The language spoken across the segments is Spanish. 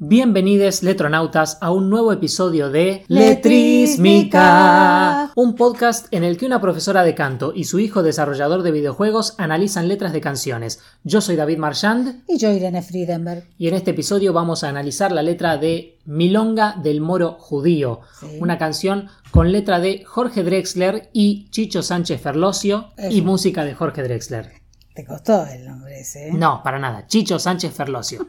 Bienvenidos letronautas a un nuevo episodio de Letrísmica. un podcast en el que una profesora de canto y su hijo desarrollador de videojuegos analizan letras de canciones. Yo soy David Marchand Y yo, Irene Friedenberg. y en este episodio vamos a analizar la letra de Milonga del Moro Judío, Sí. una canción con letra de Jorge Drexler y Chicho Sánchez Ferlosio y música de Jorge Drexler. Te costó el nombre ese, ¿eh? No, para nada. Chicho Sánchez Ferlosio.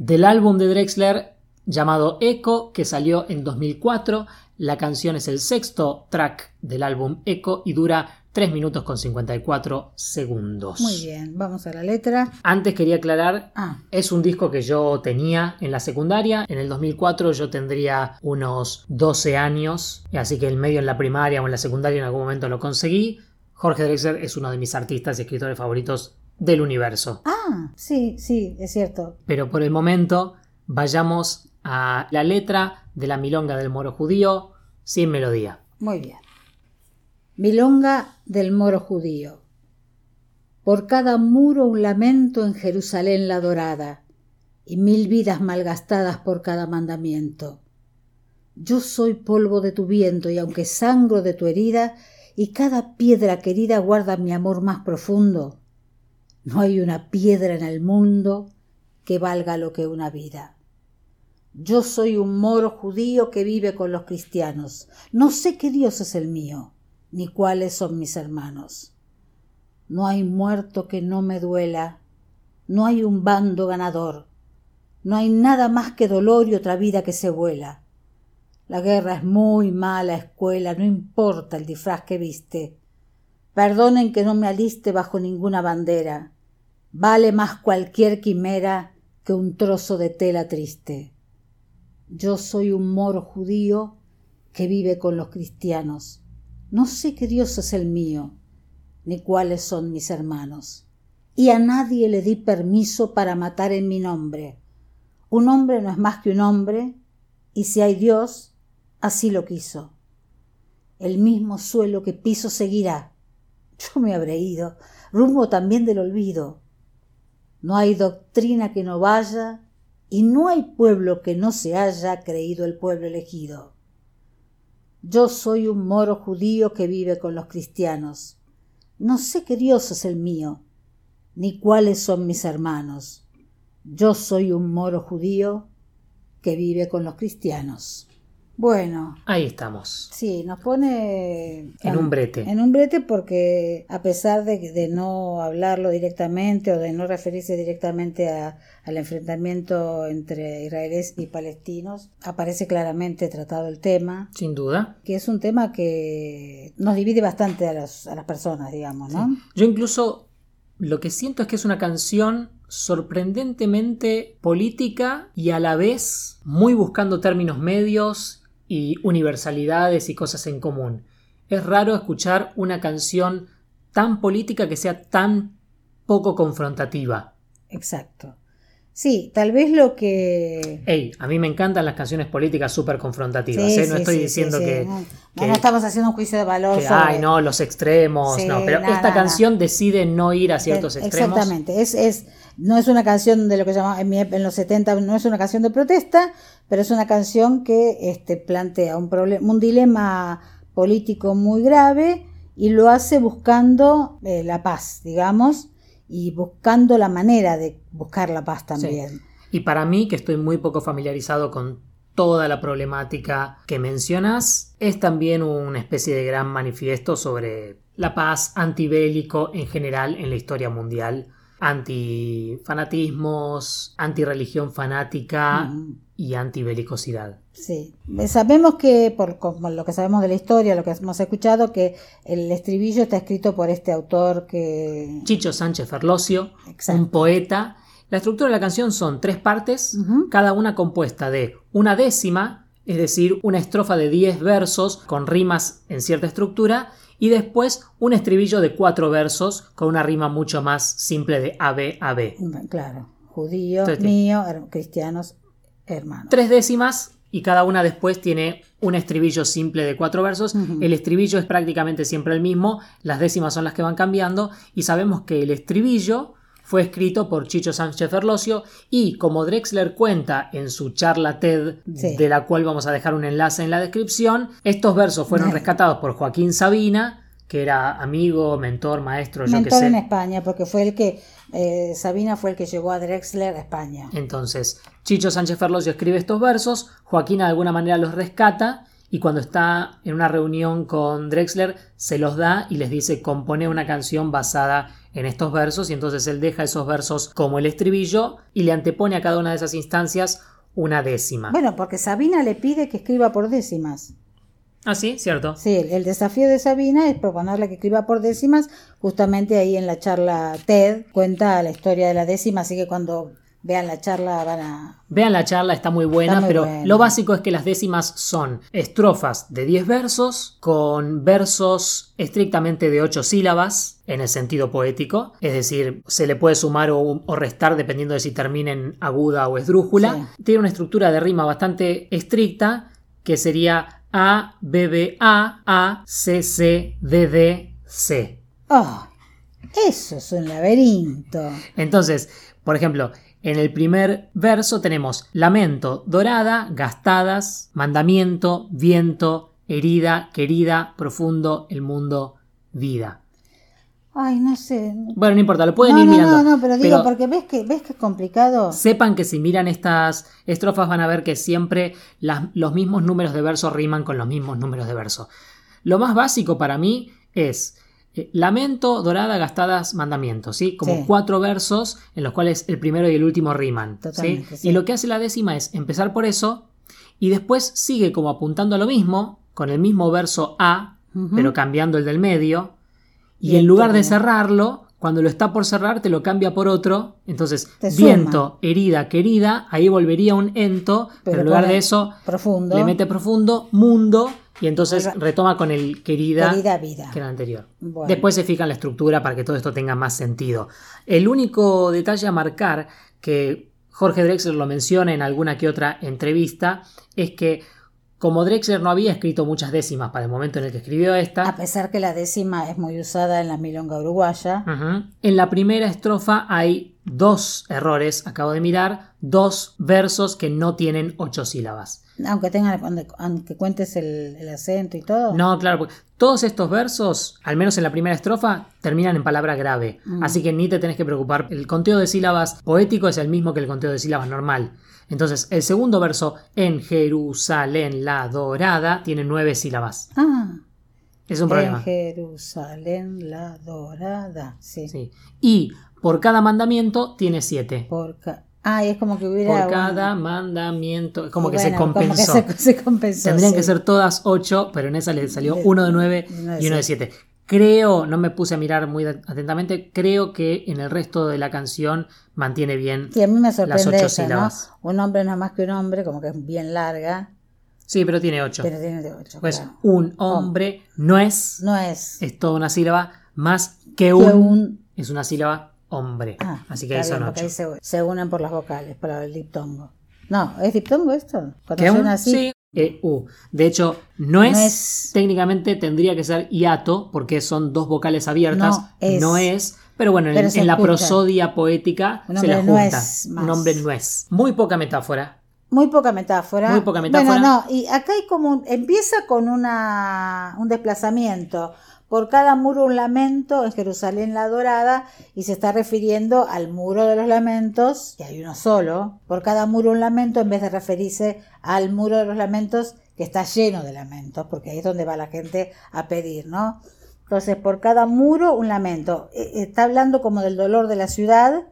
Del álbum de Drexler llamado Echo, que salió en 2004. La canción es el sexto track del álbum Echo y dura 3 minutos con 54 segundos. Muy bien, vamos a la letra. Antes quería aclarar, Ah, es un disco que yo tenía en la secundaria. En el 2004 yo tendría unos 12 años, así que en medio en la primaria o en la secundaria en algún momento lo conseguí. Jorge Drexler es uno de mis artistas y escritores favoritos del universo. ah, sí, sí, es cierto. Pero por el momento vayamos a la letra de la milonga del moro judío sin melodía. Muy bien. Milonga del moro judío. Por cada muro un lamento en Jerusalén la dorada, y mil vidas malgastadas por cada mandamiento. Yo soy polvo de tu viento, y aunque sangro de tu herida, y cada piedra querida guarda mi amor más profundo, no hay una piedra en el mundo que valga lo que una vida. Yo soy un moro judío que vive con los cristianos. No sé qué Dios es el mío, ni cuáles son mis hermanos. No hay muerto que no me duela, no hay un bando ganador, no hay nada más que dolor y otra vida que se vuela. La guerra es muy mala escuela, no importa el disfraz que viste. Perdonen que no me aliste bajo ninguna bandera. Vale más cualquier quimera que un trozo de tela triste. Yo soy un moro judío que vive con los cristianos. No sé qué Dios es el mío, ni cuáles son mis hermanos. Y a nadie le di permiso para matar en mi nombre. Un hombre no es más que un hombre, y si hay Dios, así lo quiso. El mismo suelo que piso seguirá. Yo me habré ido, rumbo también del olvido. No hay doctrina que no vaya, y no hay pueblo que no se haya creído el pueblo elegido. Yo soy un moro judío que vive con los cristianos. No sé qué Dios es el mío, ni cuáles son mis hermanos. Yo soy un moro judío que vive con los cristianos. Bueno, Ahí estamos. sí, nos pone En un brete. en un brete porque a pesar de, de no hablarlo directamente o de no referirse directamente a- al enfrentamiento entre israelíes y palestinos, aparece claramente tratado el tema, Sin duda. que es un tema que nos divide bastante a, los- a las personas, digamos, ¿no? Yo incluso lo que siento es que es una canción sorprendentemente política y a la vez muy buscando términos medios y universalidades y cosas en común. Es raro escuchar una canción tan política que sea tan poco confrontativa. Exacto. Sí, tal vez lo que... Ey, a mí me encantan las canciones políticas súper confrontativas. Sí, ¿eh? No sí, estoy sí, diciendo que, No, que- no estamos haciendo un juicio de valor que, sobre- ay, no, los extremos, no. Pero esta canción decide no ir a ciertos extremos. Exactamente, es, es, no es una canción de lo que llamamos en, mi ep- en los 70, no es una canción de protesta, pero es una canción que este, plantea un, problema, un dilema político muy grave y lo hace buscando eh, la paz, digamos, y buscando la manera de buscar la paz también. Y para mí, que estoy muy poco familiarizado con toda la problemática que mencionas, es también una especie de gran manifiesto sobre la paz antibélico en general en la historia mundial, antifanatismos, antirreligión fanática. Y antibelicosidad. Sí, sabemos que, por como lo que sabemos de la historia, lo que hemos escuchado, que el estribillo está escrito por este autor que... Chicho Sánchez Ferlosio, Exacto. un poeta. La estructura de la canción son tres partes, cada una compuesta de una décima, es decir, una estrofa de 10 versos con rimas en cierta estructura, y después un estribillo de cuatro versos con una rima mucho más simple de AB, AB. Claro, judío, Entonces, mío, cristianos, hermanos. Tres décimas y cada una después tiene un estribillo simple de cuatro versos. El estribillo es prácticamente siempre el mismo, las décimas son las que van cambiando y sabemos que el estribillo fue escrito por Chicho Sánchez Ferlosio y como Drexler cuenta en su charla TED, Sí. de la cual vamos a dejar un enlace en la descripción, estos versos fueron rescatados por Joaquín Sabina, que era amigo, mentor, maestro, yo qué Mentor sé. en España, porque fue el que, eh, Sabina fue el que llevó a Drexler a España. Entonces, Chicho Sánchez Ferlosio escribe estos versos, Joaquín de alguna manera los rescata y cuando está en una reunión con Drexler se los da y les dice compone una canción basada en estos versos y entonces él deja esos versos como el estribillo y le antepone a cada una de esas instancias una décima. Bueno, porque Sabina le pide que escriba por décimas. Ah, sí, cierto. Sí, el, el desafío de Sabina es proponerle que escriba por décimas. Justamente ahí en la charla TED cuenta la historia de la décima, así que cuando vean la charla van a... Vean la charla, está muy buena, Está muy pero buena. lo básico es que las décimas son estrofas de 10 versos con versos estrictamente de 8 sílabas en el sentido poético, es decir, se le puede sumar o, o restar dependiendo de si termina en aguda o esdrújula. Tiene una estructura de rima bastante estricta que sería A, B, B, A, A, C, C, D, D, C. ¡Oh! Eso es un laberinto. Entonces, por ejemplo, en el primer verso tenemos lamento, dorada, gastadas, mandamiento, viento, herida, querida, profundo, el mundo, vida. Ay, no sé. Bueno, no importa, lo pueden no, ir no, mirando. no, no, pero digo, porque ves que, ves que es complicado. Sepan que si miran estas estrofas van a ver que siempre las- los mismos números de verso riman con los mismos números de verso. Lo más básico para mí es eh, lamento, dorada, gastadas, mandamiento, ¿sí? Como Sí. cuatro versos en los cuales el primero y el último riman, ¿sí? Y lo que hace la décima es empezar por eso y después sigue como apuntando a lo mismo, con el mismo verso A, pero cambiando el del medio. Y, en lugar de cerrarlo, cuando lo está por cerrar, te lo cambia por otro. Entonces, Te suma. viento, herida, querida, ahí volvería un ento, pero, Pero en lugar de eso, Profundo. le mete profundo, mundo, y entonces Re- retoma con el querida, Querida vida. que era anterior. Bueno. Después se fija en la estructura para que todo esto tenga más sentido. El único detalle a marcar que Jorge Drexler lo menciona en alguna que otra entrevista es que como Drexler no había escrito muchas décimas para el momento en el que escribió esta, A pesar que la décima es muy usada en la milonga uruguaya. En la primera estrofa hay dos errores, acabo de mirar, dos versos que no tienen ocho sílabas. Aunque tengan, aunque- cuentes el, el acento y todo. No, claro, porque todos estos versos, al menos en la primera estrofa, terminan en palabra grave. Mm. Así que ni te tenés que preocupar. El conteo de sílabas poético es el mismo que el conteo de sílabas normal. Entonces, el segundo verso, en Jerusalén la dorada, tiene nueve sílabas. Ah, Es un en problema. Jerusalén la dorada. Sí. Sí. Y por cada mandamiento tiene siete. Por ca- ah, es como que hubiera. Por un- cada mandamiento. Es como y que se como compensó. que se, se compensó, Tendrían sí. que ser todas 8, pero en esa le salió De- uno de 9 y uno de y uno de 7. Creo, no me puse a mirar muy atentamente, creo que en el resto de la canción mantiene bien. Sí, a mí me Las ocho esa, ¿no? sílabas. Un hombre no es más que un hombre, como que es bien larga, Sí, pero tiene 8. pero tiene ocho. Pues claro. un hombre no es, No es es toda una sílaba, más que que un, un. es una sílaba hombre. Ah, Así que ahí son 8. ahí se, se unen por las vocales, para el diptongo. No, ¿es diptongo esto? Cuando un, suena así. sí, e, u. De hecho, no es, No es- técnicamente tendría que ser hiato porque son dos vocales abiertas. No es. No es, pero bueno, en, Pero se en la prosodia poética se la no junta. es. Un hombre no es. Muy poca metáfora. Muy poca metáfora. Muy poca metáfora. Bueno, no, y acá hay como un- empieza con una, un desplazamiento. Por cada muro un lamento en Jerusalén la dorada y se está refiriendo al muro de los lamentos, que hay uno solo. Por cada muro un lamento en vez de referirse al muro de los lamentos que está lleno de lamentos, porque ahí es donde va la gente a pedir, ¿no? Entonces, por cada muro un lamento. Eh, Está hablando como del dolor de la ciudad,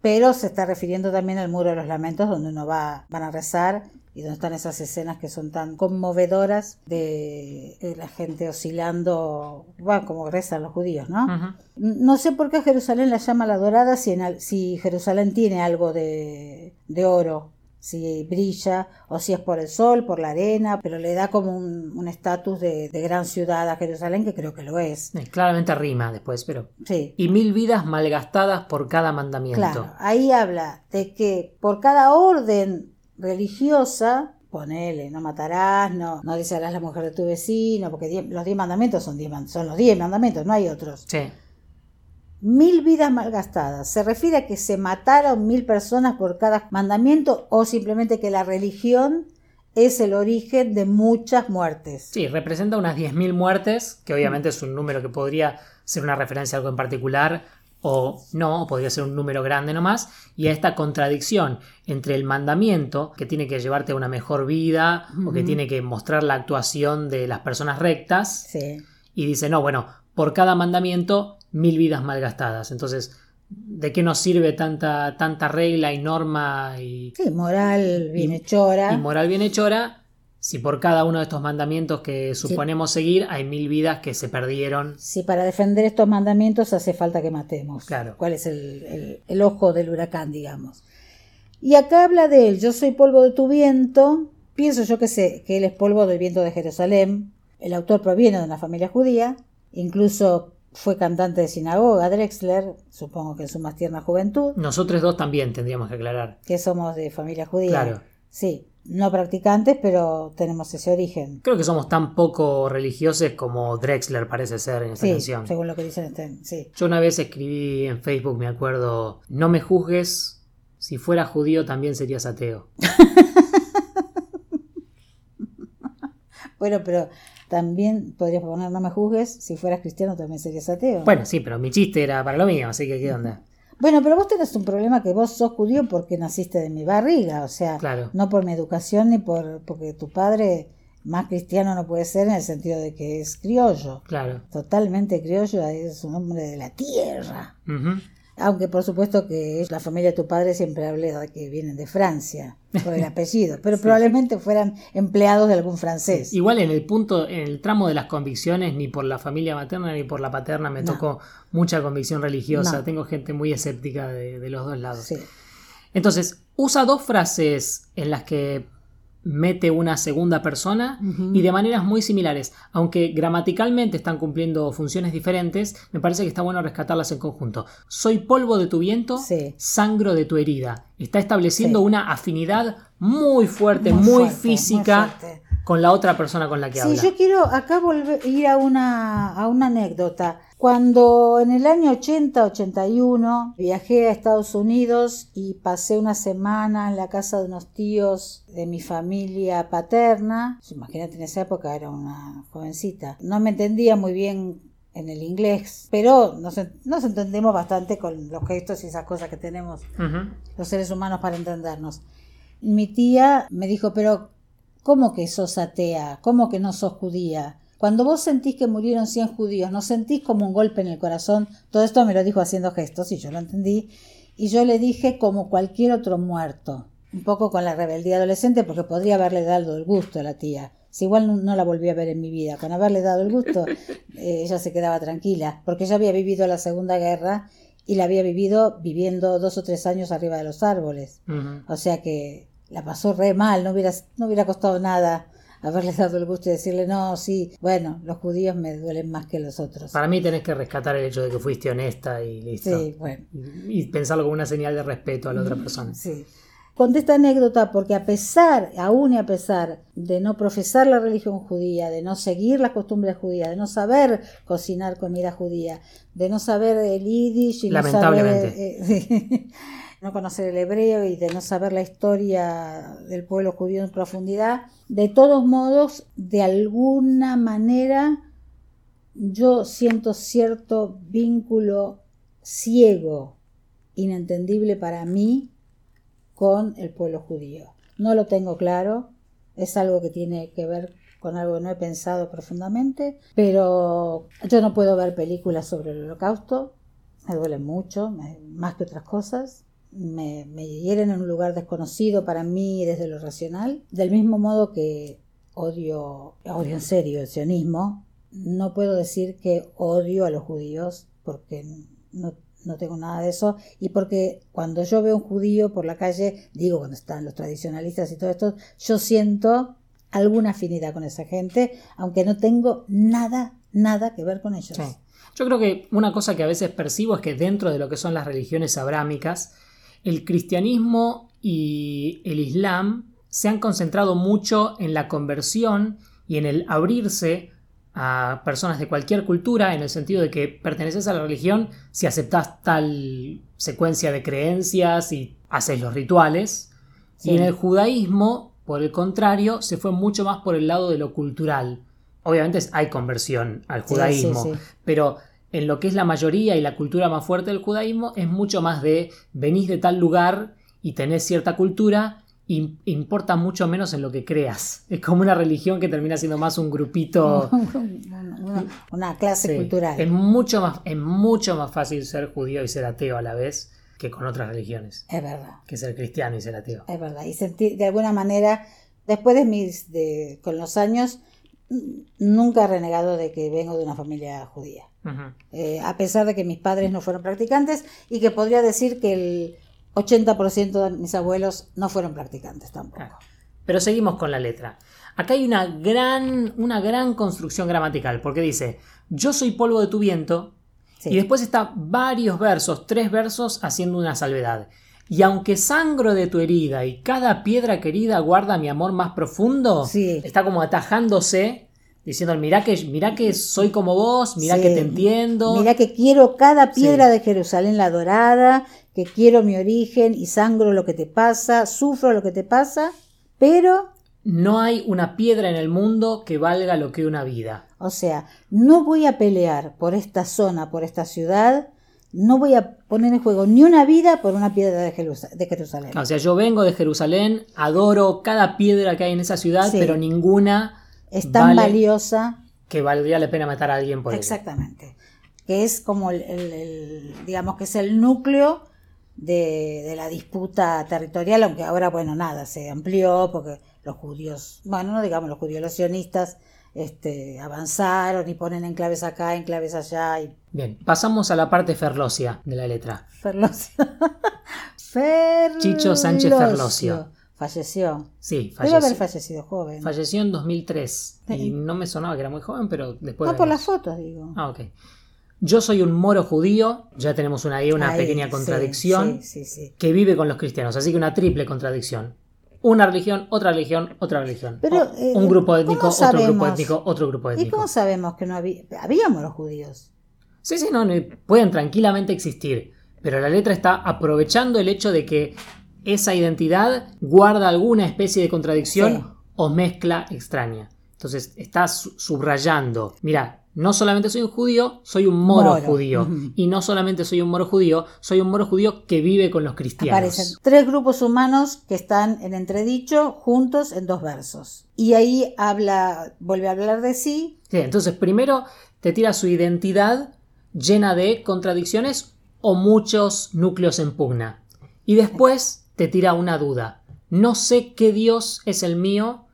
pero se está refiriendo también al muro de los lamentos donde uno va van a rezar y donde están esas escenas que son tan conmovedoras de, de la gente oscilando bueno, como rezan los judíos no no sé por qué Jerusalén la llama la dorada si, en si Jerusalén tiene algo de, de oro si brilla o si es por el sol, por la arena, pero le da como un estatus de, de gran ciudad a Jerusalén que creo que lo es. Eh, Claramente rima después, pero. Sí, Y mil vidas malgastadas por cada mandamiento. Claro, ahí habla de que por cada orden religiosa, ponele, no matarás, no, no desearás la mujer de tu vecino, porque los diez mandamientos son, diez son los diez mandamientos, no hay otros. Sí. Mil vidas malgastadas. ¿Se refiere a que se mataron mil personas por cada mandamiento o simplemente que la religión es el origen de muchas muertes? Sí, representa unas 10.000 muertes, que obviamente es un número que podría ser una referencia a algo en particular o no, podría ser un número grande nomás, y a esta contradicción entre el mandamiento, que tiene que llevarte a una mejor vida, o que tiene que mostrar la actuación de las personas rectas, y dice, no, bueno, por cada mandamiento, mil vidas malgastadas. Entonces, ¿de qué nos sirve tanta, tanta regla y norma y... Sí, moral bien hechora. Y moral bien hechora si por cada uno de estos mandamientos que suponemos seguir hay mil vidas que se perdieron. Si para defender estos mandamientos hace falta que matemos. Claro. ¿Cuál es el, ojo del huracán, digamos? Y acá habla de él, yo soy polvo de tu viento, pienso yo que sé que él es polvo del viento de Jerusalén, el autor proviene de una familia judía, incluso fue cantante de sinagoga, Drexler, supongo que en su más tierna juventud. Nosotros dos también tendríamos que aclarar. Que somos de familia judía. Claro. Sí, no practicantes, pero tenemos ese origen. Creo que somos tan poco religiosos como Drexler parece ser en esta sí, canción. Según lo que dicen, este, sí. Yo una vez escribí en Facebook, me acuerdo, no me juzgues, si fuera judío también serías ateo. bueno, pero también podrías poner no me juzgues, si fueras cristiano también serías ateo. Bueno, sí, pero mi chiste era para lo mío, así que qué onda. Bueno, pero vos tenés un problema que vos sos judío porque naciste de mi barriga, o sea, no por mi educación ni por porque tu padre más cristiano no puede ser en el sentido de que es criollo. Claro. Totalmente criollo, es un hombre de la tierra. Aunque por supuesto que la familia de tu padre siempre habla de que vienen de Francia, por el apellido, pero probablemente fueran empleados de algún francés. Igual en el punto, en el tramo de las convicciones, ni por la familia materna ni por la paterna me tocó mucha convicción religiosa. Tengo gente muy escéptica de, de los dos lados. Entonces, usa dos frases en las que mete una segunda persona y de maneras muy similares. Aunque gramaticalmente están cumpliendo funciones diferentes, me parece que está bueno rescatarlas en conjunto. Soy polvo de tu viento, sangro de tu herida. Está estableciendo una afinidad muy fuerte, muy, física con la otra persona con la que habla. Sí, yo quiero acá volver ir a una, a una anécdota. Cuando en el año 80-81 viajé a Estados Unidos y pasé una semana en la casa de unos tíos de mi familia paterna, imagínate en esa época era una jovencita, no me entendía muy bien en el inglés, pero nos, entendemos bastante con los gestos y esas cosas que tenemos los seres humanos para entendernos. Mi tía me dijo, pero ¿Cómo que sos atea? ¿Cómo que no sos judía? Cuando vos sentís que murieron 100 judíos, ¿no sentís como un golpe en el corazón? Todo esto me lo dijo haciendo gestos y yo lo entendí. Y yo le dije como cualquier otro muerto. Un poco con la rebeldía adolescente porque podría haberle dado el gusto a la tía. Si igual no, la volví a ver en mi vida, con haberle dado el gusto, eh, ella se quedaba tranquila, porque ella había vivido la Segunda Guerra y la había vivido viviendo dos o tres años arriba de los árboles. O sea que la pasó re mal, no hubiera, no hubiera costado nada haberle dado el gusto y decirle, no, sí, bueno, los judíos me duelen más que los otros. Para mí tenés que rescatar el hecho de que fuiste honesta y listo. Sí, bueno. Y, pensarlo como una señal de respeto a la otra persona. Sí. Conté esta anécdota porque a pesar, aún y a pesar de no profesar la religión judía, de no seguir las costumbres judías, de no saber cocinar comida judía, de no saber el yiddish y Lamentablemente. no saber... no conocer el hebreo y de no saber la historia del pueblo judío en profundidad, de todos modos, de alguna manera, yo siento cierto vínculo ciego, inentendible para mí, con el pueblo judío. No lo tengo claro, es algo que tiene que ver con algo que no he pensado profundamente, pero yo no puedo ver películas sobre el holocausto, me duele mucho, más que otras cosas me, me hieren en un lugar desconocido para mí desde lo racional, del mismo modo que odio, odio en serio el sionismo, no puedo decir que odio a los judíos porque no, no tengo nada de eso y porque cuando yo veo un judío por la calle, digo cuando están los tradicionalistas y todo esto, yo siento alguna afinidad con esa gente, aunque no tengo nada, nada que ver con ellos. Yo creo que una cosa que a veces percibo es que dentro de lo que son las religiones abrámicas, el cristianismo y el islam se han concentrado mucho en la conversión y en el abrirse a personas de cualquier cultura en el sentido de que perteneces a la religión si aceptas tal secuencia de creencias y haces los rituales. Sí. Y en el judaísmo, por el contrario, se fue mucho más por el lado de lo cultural. Obviamente hay conversión al judaísmo, sí, sí. pero en lo que es la mayoría y la cultura más fuerte del judaísmo es mucho más de venís de tal lugar y tenés cierta cultura y importa mucho menos en lo que creas. Es como una religión que termina siendo más un grupito. una, una clase Sí. cultural. Es mucho, más, es mucho más fácil ser judío y ser ateo a la vez que con otras religiones. Es verdad. Que ser cristiano y ser ateo. Es verdad. Y sentir, de alguna manera, después de mis, de, con los años, nunca he renegado de que vengo de una familia judía. Eh, a pesar de que mis padres no fueron practicantes y que podría decir que el 80% de mis abuelos no fueron practicantes tampoco. Pero seguimos con la letra. Acá hay una gran, una gran construcción gramatical, porque dice, yo soy polvo de tu viento, Sí. y después está varios versos, tres versos haciendo una salvedad. Y aunque sangro de tu herida y cada piedra querida guarda mi amor más profundo, Sí. está como atajándose, diciendo, mirá que, mirá que soy como vos, mirá Sí. que te entiendo. Mira que quiero cada piedra Sí. de Jerusalén la dorada, que quiero mi origen y sangro lo que te pasa, sufro lo que te pasa, pero, No hay una piedra en el mundo que valga lo que una vida. o sea, no voy a pelear por esta zona, por esta ciudad, no voy a poner en juego ni una vida por una piedra de, Jerusa- de Jerusalén. O sea, yo vengo de Jerusalén, adoro cada piedra que hay en esa ciudad, Sí. pero ninguna Es tan vale valiosa que valdría la pena matar a alguien por ella. Exactamente. Que es como el, el- el- digamos que es el núcleo de, de la disputa territorial, aunque ahora, bueno, nada, se amplió porque los judíos, bueno, no digamos los judíos, los sionistas este, avanzaron y ponen enclaves acá, enclaves allá y Bien, pasamos a la parte ferlocia de la letra. Ferlosio. Ferlosio. Chicho Sánchez Ferlosio. Falleció. Sí, Debe haber falleció, fallecido joven. falleció en 2003 y no me sonaba que era muy joven, pero después... no por las fotos, digo. Ah, ok. Yo soy un moro judío, ya tenemos una, ahí una Ahí, pequeña contradicción, Sí, sí, sí. que vive con los cristianos, así que una triple contradicción. Una religión, otra religión, otra religión. Pero, eh, un grupo ¿cómo étnico, otro grupo étnico, otro grupo ¿Y étnico. cómo sabemos que no había? Habíamos los judíos. Sí, sí, no, no, pueden tranquilamente existir, pero la letra está aprovechando el hecho de que esa identidad guarda alguna especie de contradicción Sí. o mezcla extraña. Entonces está su- subrayando, mira, no solamente soy un judío, soy un moro, Moro, judío. Y no solamente soy un moro judío, soy un moro judío que vive con los cristianos. Aparecen tres grupos humanos que están en entredicho juntos en dos versos. Y ahí habla, vuelve a hablar de sí. Sí, entonces primero te tira su identidad llena de contradicciones o muchos núcleos en pugna. Y después te tira una duda. No sé qué Dios es el mío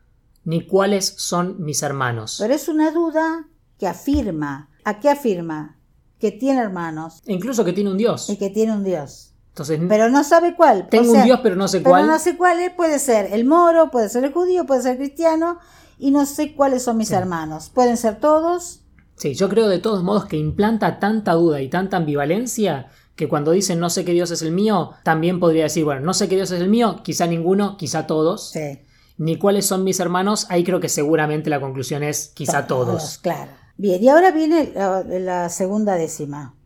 ni cuáles son mis hermanos. Pero es una duda que afirma. ¿A qué afirma? Que tiene hermanos E incluso que tiene un Dios. y que tiene un Dios. Entonces, Pero no sabe cuál. tengo O sea, un Dios pero no sé Pero cuál. no sé cuál es. Puede ser el moro, puede ser el judío, puede ser el cristiano. Y no sé cuáles son mis Sí. hermanos. Pueden ser todos. Sí, yo creo de todos modos que implanta tanta duda y tanta ambivalencia que cuando dicen no sé qué Dios es el mío, también podría decir, bueno, no sé qué Dios es el mío, quizá ninguno, quizá todos. Sí. Ni cuáles son mis hermanos, ahí creo que seguramente la conclusión es quizá todos. Claro. Bien, y ahora viene la, la segunda décima.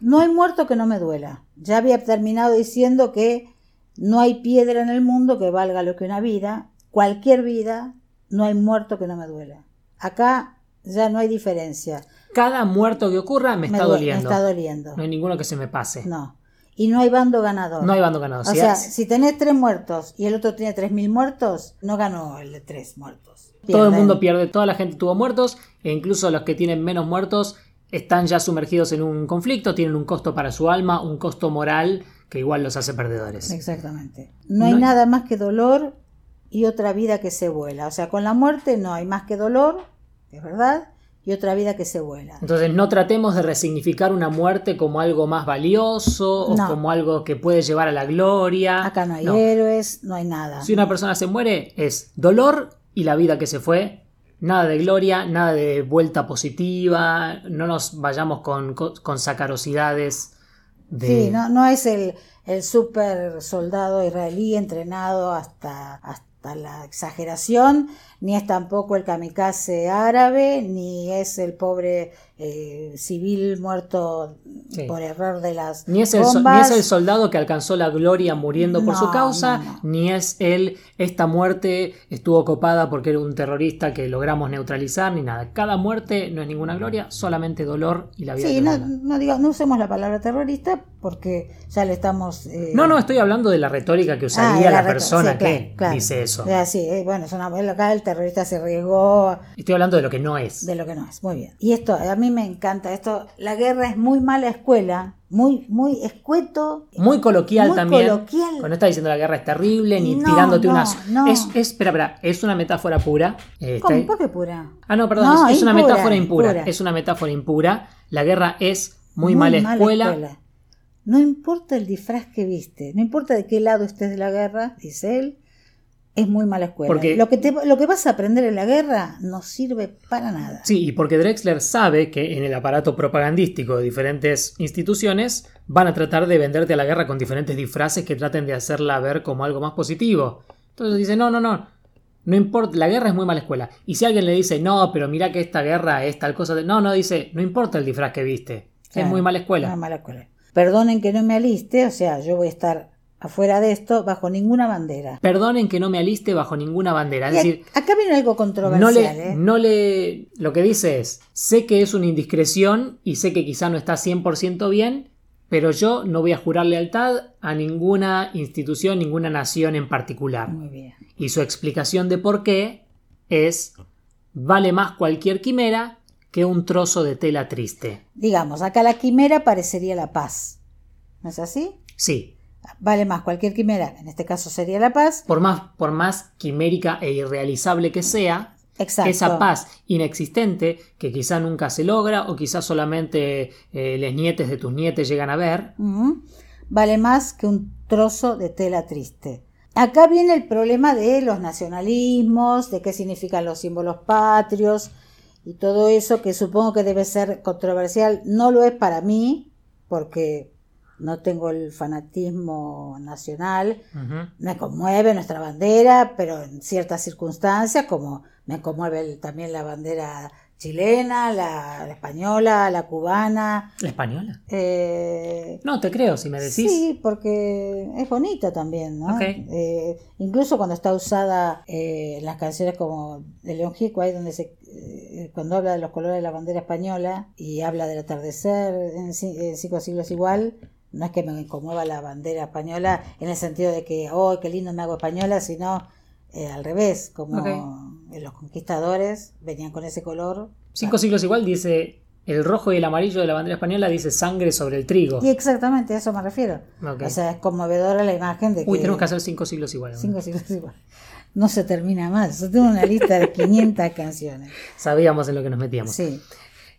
No hay muerto que no me duela. Ya había terminado diciendo que no hay piedra en el mundo que valga lo que una vida. Cualquier vida, no hay muerto que no me duela. Acá ya no hay diferencia. Cada muerto que ocurra me, está doliendo. Me está doliendo. No hay ninguno que se me pase. No, No. Y no hay bando ganador. hay bando ganado. O Si sea, es- si tenés tres muertos y el otro tiene tres mil muertos, no ganó el de tres muertos. todo el mundo pierde, toda la gente tuvo muertos, e incluso los que tienen menos muertos están ya sumergidos en un conflicto, tienen un costo para su alma, un costo moral que igual los hace perdedores. Exactamente. No hay No hay- nada más que dolor y otra vida que se vuela. O sea, con la muerte no hay más que dolor, es verdad, y otra vida que se vuela. Entonces no tratemos de resignificar una muerte como algo más valioso o como algo que puede llevar a la gloria. Acá no hay No. héroes, no hay nada. Si una persona se muere es dolor y la vida que se fue. Nada de gloria, nada de vuelta positiva, no nos vayamos con, con, con sacarosidades de... Sí, no, no es el, el super soldado israelí entrenado hasta, hasta la exageración, ni es tampoco el kamikaze árabe, ni es el pobre eh, civil muerto por error de las ni es, el, ni es el soldado que alcanzó la gloria muriendo por su causa, ni es él, esta muerte estuvo copada porque era un terrorista que logramos neutralizar, ni nada. Cada muerte no es ninguna gloria, solamente dolor y la vida. Sí, no, no, digo, no usemos la palabra terrorista porque ya le estamos... Eh, no, no, estoy hablando de la retórica que usaría ah, la, persona que dice eso. sí, eh, bueno, es una, acá el terrorista se arriesgó. Estoy hablando de lo que no es. De lo que no es, muy bien. Y esto, a mí me encanta esto. La guerra es muy mala escuela, muy, muy escueto. Muy coloquial también. Coloquial. Cuando está diciendo la guerra es terrible, ni tirándote unas. Es, es, espera, espera, es una metáfora pura. Eh, ¿Cómo? ¿Por qué pura? Ah, no, perdón, es, una metáfora impura. Es una metáfora impura. La guerra es muy, mala, escuela. No importa el disfraz que viste, no importa de qué lado estés de la guerra, dice él, es muy mala escuela. Porque, lo, que lo que vas a aprender en la guerra no sirve para nada. Sí, y porque Drexler sabe que en el aparato propagandístico de diferentes instituciones van a tratar de venderte a la guerra con diferentes disfraces que traten de hacerla ver como algo más positivo. Entonces dice, no, no, no. No importa, la guerra es muy mala escuela. Y si alguien le dice, no, pero mira que esta guerra es tal cosa, no, no, dice, no importa el disfraz que viste. es muy mala escuela. Muy mala escuela. Perdonen que no me aliste, o sea, yo voy a estar afuera de esto bajo ninguna bandera. Perdonen que no me aliste bajo ninguna bandera. Es decir, acá viene algo controversial. No le, ¿eh? no le, lo que dice es, sé que es una indiscreción y sé que quizá no está 100% bien, pero yo no voy a jurar lealtad a ninguna institución, ninguna nación en particular. Muy bien. Y su explicación de por qué es, vale más cualquier quimera que un trozo de tela triste. Digamos, acá la quimera parecería la paz. ¿No es así? Sí, vale más cualquier quimera, en este caso sería la paz. Por más, por más quimérica e irrealizable que sea, esa paz inexistente que quizá nunca se logra o quizá solamente eh, les nietes de tus nietes llegan a ver. Vale más que un trozo de tela triste. Acá viene el problema de los nacionalismos, de qué significan los símbolos patrios y todo eso que supongo que debe ser controversial. No lo es para mí, porque no tengo el fanatismo nacional, me conmueve nuestra bandera, pero en ciertas circunstancias, como me conmueve también la bandera chilena, la, española, la cubana. ¿La española? Eh, no, te creo, si me decís. Sí, porque es bonita también, ¿no? Eh, incluso cuando está usada eh, en las canciones como de León Gieco, ahí donde se cuando habla de los colores de la bandera española y habla del atardecer en cinco siglos igual, no es que me conmueva la bandera española en el sentido de que, oh, qué lindo me hago española, sino eh, al revés, como los conquistadores venían con ese color. Cinco siglos igual dice el rojo y el amarillo de la bandera española dice sangre sobre el trigo. Y exactamente a eso me refiero. O sea, es conmovedora la imagen de que... Uy, tenemos que hacer cinco siglos igual. Cinco siglos igual. No se termina más. Yo tengo una lista de 500 canciones. Sabíamos en lo que nos metíamos. Sí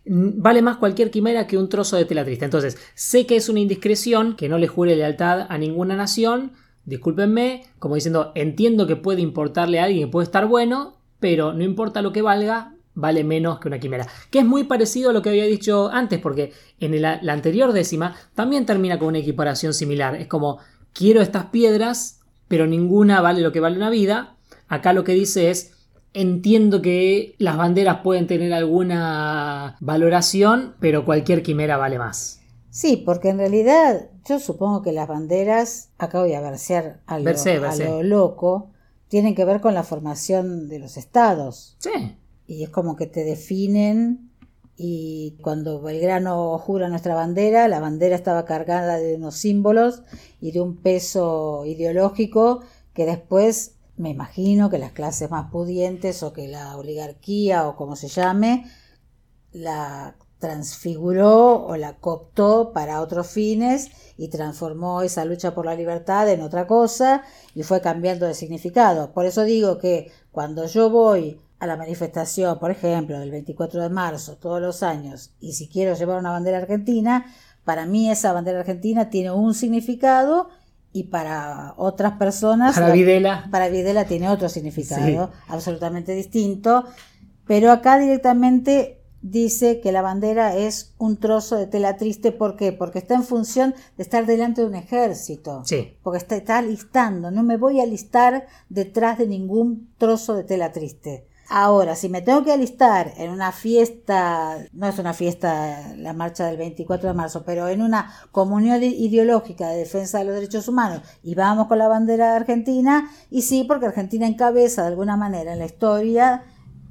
vale más cualquier quimera que un trozo de tela triste. Entonces, sé que es una indiscreción que no le jure lealtad a ninguna nación. Discúlpenme, como diciendo, entiendo que puede importarle a alguien que puede estar bueno, pero no importa lo que valga, vale menos que una quimera. Que es muy parecido a lo que había dicho antes, porque en la anterior décima también termina con una equiparación similar. Es como, quiero estas piedras, pero ninguna vale lo que vale una vida. Acá lo que dice es, Entiendo que las banderas pueden tener alguna valoración, pero cualquier quimera vale más. Sí, porque en realidad yo supongo que las banderas, acá voy a versear a lo, loco, tienen que ver con la formación de los estados. Sí. Y es como que te definen y cuando Belgrano jura nuestra bandera, la bandera estaba cargada de unos símbolos y de un peso ideológico que después me imagino que las clases más pudientes o que la oligarquía o como se llame la transfiguró o la cooptó para otros fines y transformó esa lucha por la libertad en otra cosa y fue cambiando de significado. Por eso digo que cuando yo voy a la manifestación, por ejemplo, del 24 de marzo todos los años y si quiero llevar una bandera argentina, para mí esa bandera argentina tiene un significado y para otras personas. Para Videla. Para tiene otro significado absolutamente distinto. Pero acá directamente dice que la bandera es un trozo de tela triste. ¿Por qué? Porque está en función de estar delante de un ejército. Sí. Porque está, está alistando. No me voy a alistar detrás de ningún trozo de tela triste. Ahora, si me tengo que alistar en una fiesta, no es una fiesta la marcha del 24 de marzo, pero en una comunión ideológica de defensa de los derechos humanos y vamos con la bandera argentina, y sí, porque Argentina encabeza de alguna manera en la historia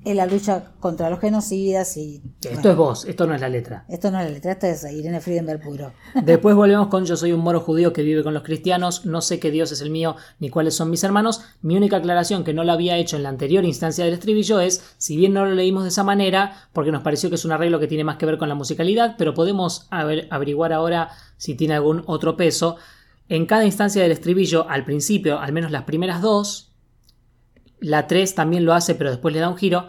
en la lucha contra los genocidas y... Esto es vos, esto no es la letra. Esto no es la letra, esto es Irene Friedenberg puro. Después volvemos con yo soy un moro judío que vive con los cristianos, no sé qué Dios es el mío ni cuáles son mis hermanos. Mi única aclaración que no la había hecho en la anterior instancia del estribillo es, si bien no lo leímos de esa manera, porque nos pareció que es un arreglo que tiene más que ver con la musicalidad, pero podemos averiguar ahora si tiene algún otro peso. En cada instancia del estribillo, al principio, al menos las primeras dos, la 3 también lo hace, pero después le da un giro.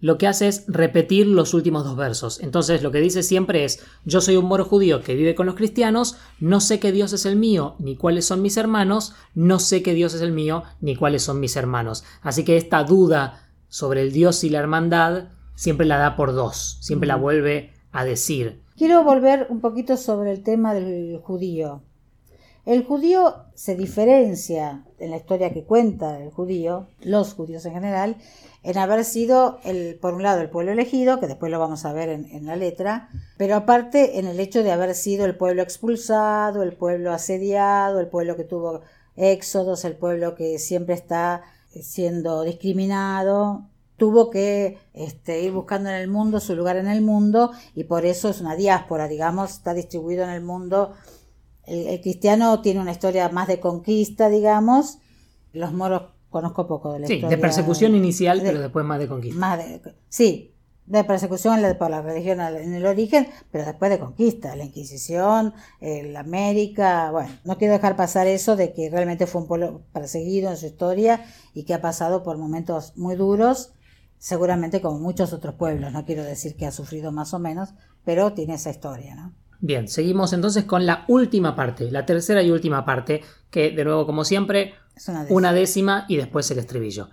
Lo que hace es repetir los últimos dos versos. Entonces lo que dice siempre es, yo soy un moro judío que vive con los cristianos, no sé qué Dios es el mío, ni cuáles son mis hermanos, no sé qué Dios es el mío, ni cuáles son mis hermanos. Así que esta duda sobre el Dios y la hermandad siempre la da por dos, siempre la vuelve a decir. Quiero volver un poquito sobre el tema del judío. El judío se diferencia en la historia que cuenta el judío, los judíos en general, en haber sido, el, por un lado, el pueblo elegido, que después lo vamos a ver en, la letra, pero aparte en el hecho de haber sido el pueblo expulsado, el pueblo asediado, el pueblo que tuvo éxodos, el pueblo que siempre está siendo discriminado, tuvo que este, ir buscando en el mundo su lugar en el mundo y por eso es una diáspora, digamos, está distribuido en el mundo el, cristiano tiene una historia más de conquista, digamos. Los moros conozco poco de la sí, de persecución inicial, pero después más de conquista. Más sí, de persecución por la religión en el origen, pero después de conquista, la Inquisición, la América, bueno, no quiero dejar pasar eso de que realmente fue un pueblo perseguido en su historia y que ha pasado por momentos muy duros, seguramente como muchos otros pueblos, no quiero decir que ha sufrido más o menos, pero tiene esa historia, ¿no? Bien, seguimos entonces con la última parte, la tercera y última parte, que de nuevo, como siempre, una décima. y después el estribillo.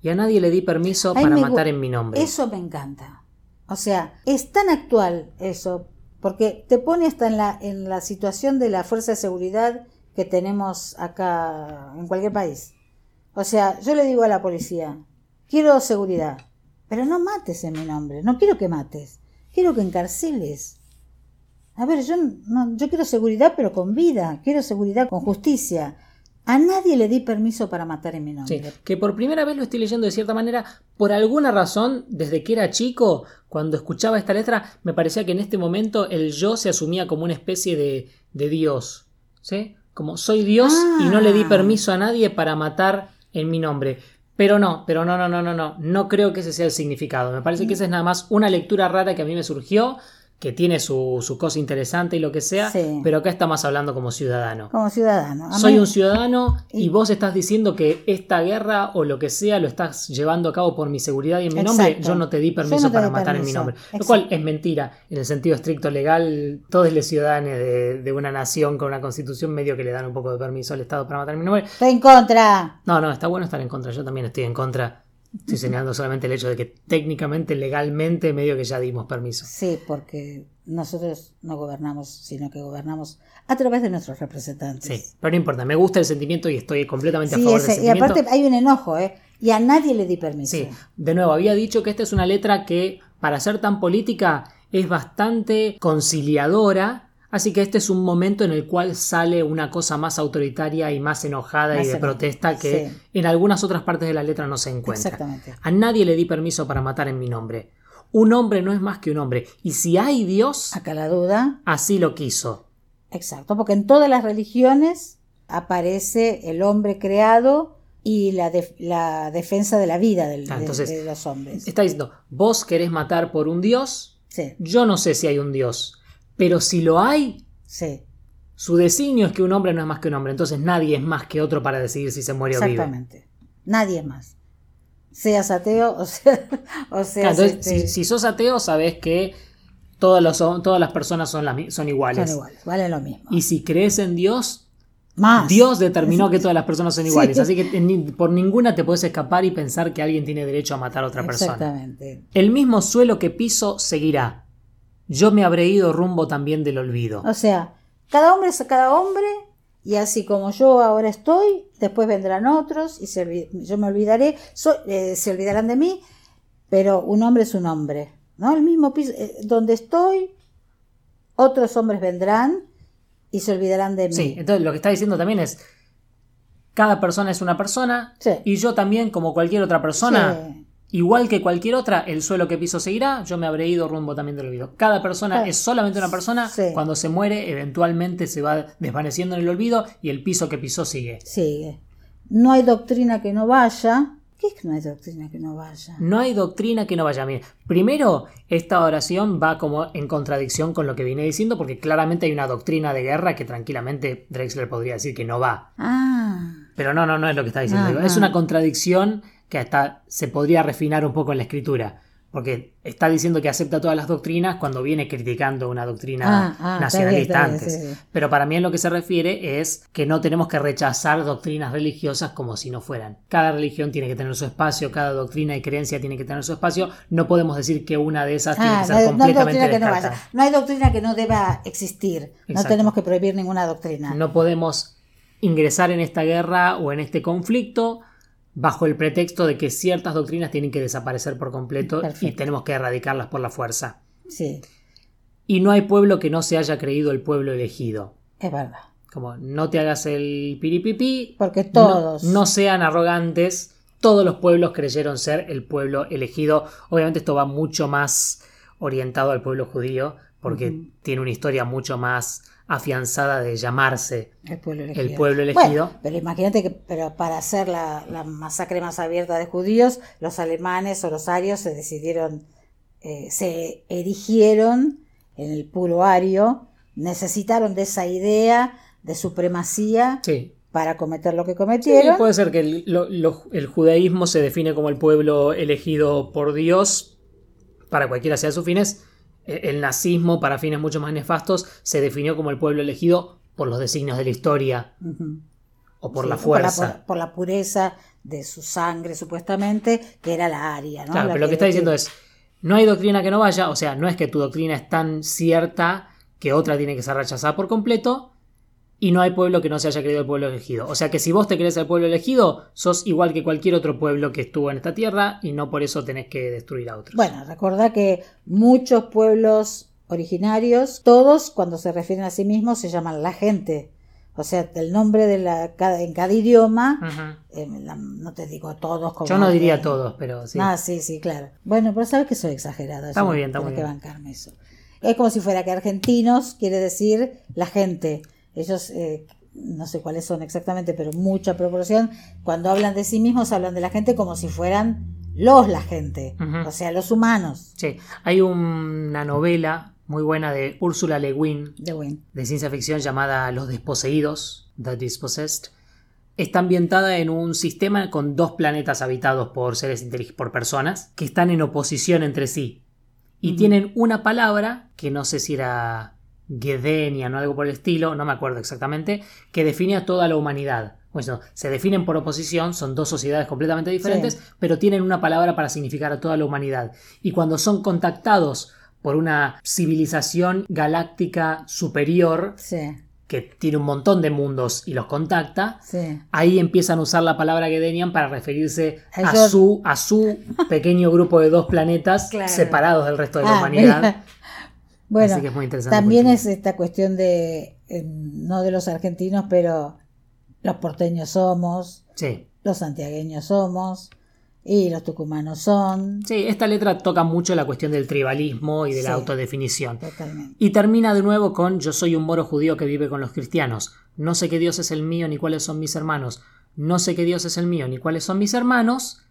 Y a nadie le di permiso para matar en mi nombre. Eso me encanta. O sea, es tan actual eso, porque te pone hasta en la, en la situación de la fuerza de seguridad que tenemos acá en cualquier país. O sea, yo le digo a la policía, quiero seguridad, pero no mates en mi nombre, no quiero que mates, quiero que encarceles. A ver, yo, no, yo quiero seguridad, pero con vida. Quiero seguridad con justicia. A nadie le di permiso para matar en mi nombre. Sí, que por primera vez lo estoy leyendo de cierta manera, por alguna razón, desde que era chico, cuando escuchaba esta letra, me parecía que en este momento el yo se asumía como una especie de, de Dios. ¿Sí? Como soy Dios y no le di ah. permiso a nadie para matar en mi nombre. Pero no, pero no, no, no, no, no. No creo que ese sea el significado. Me parece que esa es nada más una lectura rara que a mí me surgió que tiene su, su, cosa interesante y lo que sea, pero acá estamos hablando como ciudadano. Como ciudadano. Soy un ciudadano y, vos estás diciendo que esta guerra o lo que sea lo estás llevando a cabo por mi seguridad y en mi nombre, yo no te di permiso para matar en mi nombre. Lo cual es mentira, en el sentido estricto legal, todos los ciudadanos de, de, una nación con una constitución medio que le dan un poco de permiso al Estado para matar en mi nombre. Estoy en contra. No, no, está bueno estar en contra, yo también estoy en contra Estoy señalando solamente el hecho de que técnicamente, legalmente, medio que ya dimos permiso. Sí, porque nosotros no gobernamos, sino que gobernamos a través de nuestros representantes. Sí, pero no importa, me gusta el sentimiento y estoy completamente a favor del sentimiento. Y aparte hay un enojo, ¿eh? Y a nadie le di permiso. Sí, de nuevo, había dicho que esta es una letra que, para ser tan política, es bastante conciliadora Así que este es un momento en el cual sale una cosa más autoritaria y más enojada y de protesta que en algunas otras partes de la letra no se encuentra. Exactamente. A nadie le di permiso para matar en mi nombre. Un hombre no es más que un hombre. Y si hay Dios, acá la duda, así lo quiso. Exacto, porque en todas las religiones aparece el hombre creado y la, la defensa de la vida del, ah, de, los hombres. Está diciendo, vos querés matar por un Dios. Sí. Yo no sé si hay un Dios pero si lo hay, sí. su designio es que un hombre no es más que un hombre. Entonces nadie es más que otro para decidir si se muere o vive. Exactamente. Nadie es más. Seas ateo o, sea, o seas. Este si, sos ateo, sabes que todas, todas las personas son, son iguales. Son iguales, valen lo mismo. Y si crees en Dios, Más. Dios determinó que todas las personas son Sí. iguales, así que por ninguna te puedes escapar y pensar que alguien tiene derecho a matar a otra persona. Exactamente. El mismo suelo que piso seguirá. Yo me habré ido rumbo también del olvido. O sea, cada hombre es cada hombre y así como yo ahora estoy, después vendrán otros y se yo me olvidaré, so- eh, se olvidarán de mí, pero un hombre es un hombre, ¿no? El mismo piso, eh, donde estoy, otros hombres vendrán y se olvidarán de mí. Sí, entonces lo que está diciendo también es, cada persona es una persona Sí. y yo también, como cualquier otra persona, Sí. Igual que cualquier otra, el suelo que piso seguirá, yo me habré ido rumbo también del olvido. Cada persona es solamente una persona, Sí. cuando se muere eventualmente se va desvaneciendo en el olvido y el piso que pisó sigue. Sigue. No hay doctrina que no vaya. ¿Qué es que no hay doctrina que no vaya? No hay doctrina que no vaya bien. Primero, esta oración va como en contradicción con lo que viene diciendo, porque claramente hay una doctrina de guerra que tranquilamente Drexler podría decir que no va. Ah, Pero no, no, no es lo que está diciendo. Ah, Es ah. una contradicción que hasta se podría refinar un poco en la escritura. Porque está diciendo que acepta todas las doctrinas cuando viene criticando una doctrina Ah, ah, está bien, nacionalista está bien, antes. sí. Pero para mí en lo que se refiere es que no tenemos que rechazar doctrinas religiosas como si no fueran. Cada religión tiene que tener su espacio, cada doctrina y creencia tiene que tener su espacio. No podemos decir que una de esas tiene Ah, que no, ser hay, no hay completamente que no vaya. No hay doctrina que no deba existir. No tenemos que prohibir ninguna doctrina. No podemos ingresar en esta guerra o en este conflicto bajo el pretexto de que ciertas doctrinas tienen que desaparecer por completo y tenemos que erradicarlas por la fuerza. Sí, Y no hay pueblo que no se haya creído el pueblo elegido. es verdad. Como no te hagas el piripipí, Porque todos. no, sean arrogantes, todos los pueblos creyeron ser el pueblo elegido. Obviamente esto va mucho más orientado al pueblo judío porque tiene una historia mucho más afianzada de llamarse El pueblo elegido. el pueblo elegido. Bueno, pero imagínate que pero para hacer la, la masacre más abierta de judíos, los alemanes o los arios se decidieron, eh, se erigieron en el puro ario, necesitaron de esa idea de supremacía Sí, para cometer lo que Sí, cometieron. puede ser que el, lo- lo- el judaísmo se define como el pueblo elegido por Dios para cualquiera sea sus fines. E- El nazismo, para fines mucho más nefastos, se definió como el pueblo elegido por los designios de la historia o por Sí, la fuerza. Por, por la pureza de su sangre, supuestamente, que era la aria. ¿no? Claro, La pero lo que está diciendo es, no hay doctrina que no vaya, o sea, no es que tu doctrina es tan cierta que otra tiene que ser rechazada por completo, y no hay pueblo que no se haya creído el pueblo elegido. O sea que si vos te crees el pueblo elegido, sos igual que cualquier otro pueblo que estuvo en esta tierra, y no por eso tenés que destruir a otros. Bueno, recordá que muchos pueblos originarios, todos cuando se refieren a sí mismos se llaman la gente. O sea, el nombre de la, cada- en cada idioma, eh, la- no te digo todos como... Yo no diría todos, pero sí. Ah, sí, sí, claro. Bueno, pero sabes que soy exagerada. Está muy bien, está muy que bien. bancarme eso. Es como si fuera que argentinos quiere decir la gente. Ellos, eh, no sé cuáles son exactamente, pero mucha proporción, cuando hablan de sí mismos, hablan de la gente como si fueran los la gente, o sea, los humanos. Sí. Hay una novela muy buena de Úrsula Le Guin De ciencia ficción llamada Los Desposeídos, The Dispossessed. Está ambientada en un sistema con dos planetas habitados por seres inteligentes, por personas, que están en oposición entre sí. Y tienen una palabra, que no sé si era Gedenian o algo por el estilo, no me acuerdo exactamente, que define a toda la humanidad. Bueno, se definen por oposición, son dos sociedades completamente diferentes, Sí. pero tienen una palabra para significar a toda la humanidad. Y cuando son contactados por una civilización galáctica superior, Sí, que tiene un montón de mundos y los contacta, sí. ahí empiezan a usar la palabra Gedenian para referirse a su, a su pequeño grupo de dos planetas Claro. separados del resto de la Ah, humanidad. mira. Bueno, Así que es muy interesante. también es esta cuestión de, eh, no de los argentinos, pero los porteños somos, Sí. los santiagueños somos, y los tucumanos son, Sí, esta letra toca mucho la cuestión del tribalismo y de la autodefinición. totalmente. Y termina de nuevo con Yo soy un moro judío que vive con los cristianos. No sé qué Dios es el mío ni cuáles son mis hermanos. No sé qué Dios es el mío ni cuáles son mis hermanos.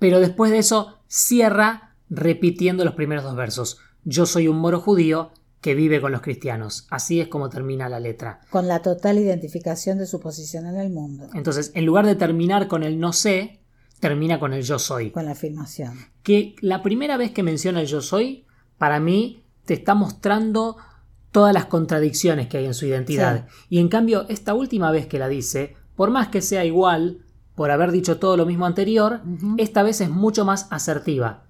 Pero después de eso cierra repitiendo los primeros dos versos. Yo soy un moro judío que vive con los cristianos. Así es como termina la letra. Con la total identificación de su posición en el mundo, Entonces, en lugar de terminar con el no sé, termina con el yo soy. con la afirmación. que la primera vez que menciona el yo soy, para mí te está mostrando todas las contradicciones que hay en su identidad. Y en cambio, esta última vez que la dice, por más que sea igual, por haber dicho todo lo mismo anterior, esta vez es mucho más asertiva.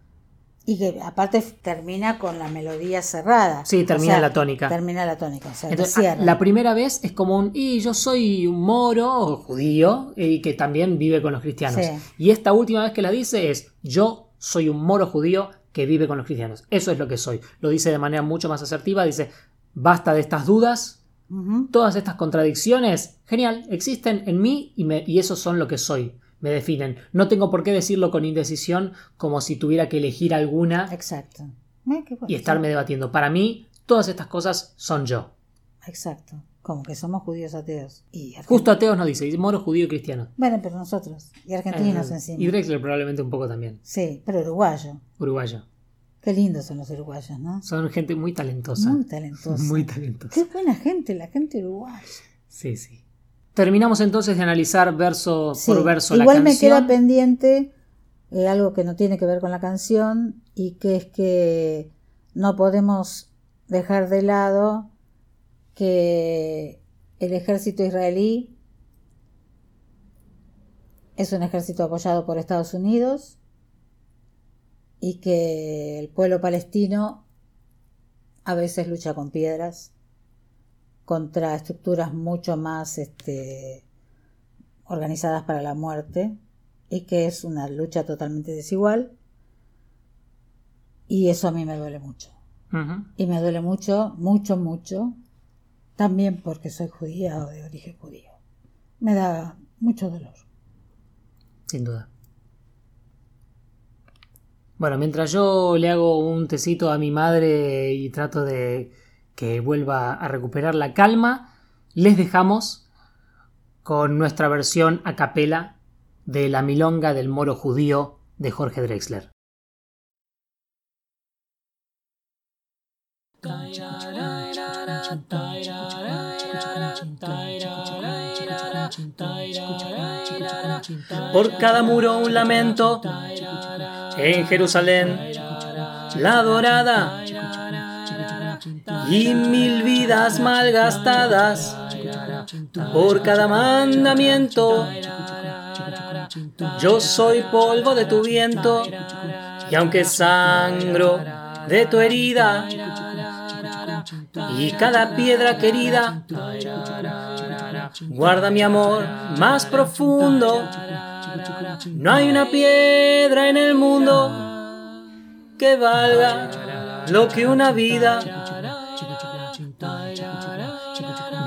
Y que aparte termina con la melodía cerrada. Sí, termina la tónica. Termina la tónica. O sea, Entonces, la primera vez es como un, y yo soy un moro o judío y que también vive con los cristianos. Y esta última vez que la dice es, yo soy un moro judío que vive con los cristianos. Eso es lo que soy. Lo dice de manera mucho más asertiva. Dice, basta de estas dudas, todas estas contradicciones, genial, existen en mí y, me, y esos son lo que soy me definen. No tengo por qué decirlo con indecisión como si tuviera que elegir alguna. Exacto. y estarme debatiendo. Para mí, todas estas cosas son yo. Exacto. Como que somos judíos ateos. Y Justo ateos no dice, moro judío y cristiano. Bueno, pero nosotros. Y argentinos encima. Y Drexler probablemente un poco también. Sí, pero uruguayo. Uruguayo. Qué lindos son los uruguayos, ¿no? Son gente muy talentosa. Muy talentosa. Muy talentosa. Qué buena gente, la gente uruguaya. Sí, sí. Terminamos entonces de analizar verso por verso la canción. Igual me queda pendiente eh, algo que no tiene que ver con la canción y que es que no podemos dejar de lado que el ejército israelí es un ejército apoyado por Estados Unidos y que el pueblo palestino a veces lucha con piedras contra estructuras mucho más este, organizadas para la muerte y que es una lucha totalmente desigual y eso a mí me duele mucho. Y me duele mucho, mucho, mucho, también porque soy judía o de origen judío. Me da mucho dolor. Sin duda. Bueno, mientras yo le hago un tecito a mi madre y trato de que vuelva a recuperar la calma, les dejamos con nuestra versión a capela de La Milonga del Moro Judío de Jorge Drexler. Por cada muro un lamento, en Jerusalén, la dorada y mil vidas malgastadas por cada mandamiento. Yo soy polvo de tu viento y aunque sangro de tu herida y cada piedra querida guarda mi amor más profundo. No hay una piedra en el mundo que valga lo que una vida.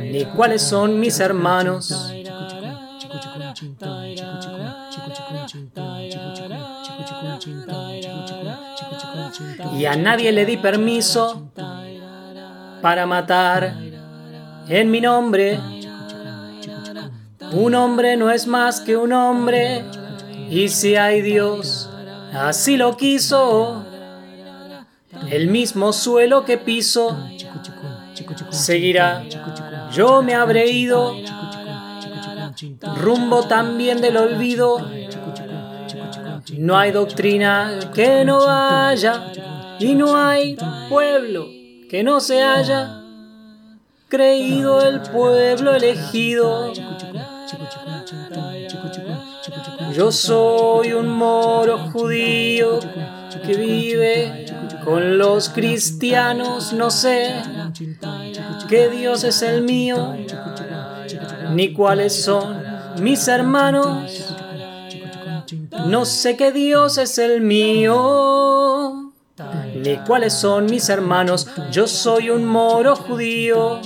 ni cuáles son mis hermanos. Y a nadie le di permiso para matar en mi nombre. Un hombre no es más que un hombre, y si hay Dios, así lo quiso. El mismo suelo que piso seguirá. Yo me habré ido rumbo también del olvido. No hay doctrina que no vaya y no hay pueblo que no se haya creído el pueblo elegido. Yo soy un moro judío que vive con los cristianos, no sé qué Dios es el mío, ni cuáles son mis hermanos, no sé qué Dios es el mío, ni cuáles son mis hermanos, yo soy un moro judío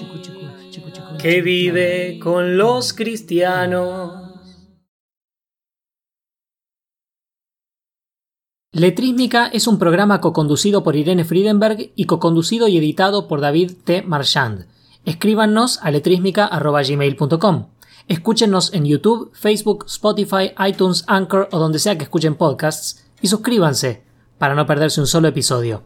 que vive con los cristianos. Letrísmica es un programa co-conducido por Irene Friedenberg y co-conducido y editado por David T. Marchand. Escríbanos a letrísmica.gmail.com. Escúchenos en YouTube, Facebook, Spotify, iTunes, Anchor o donde sea que escuchen podcasts y suscríbanse para no perderse un solo episodio.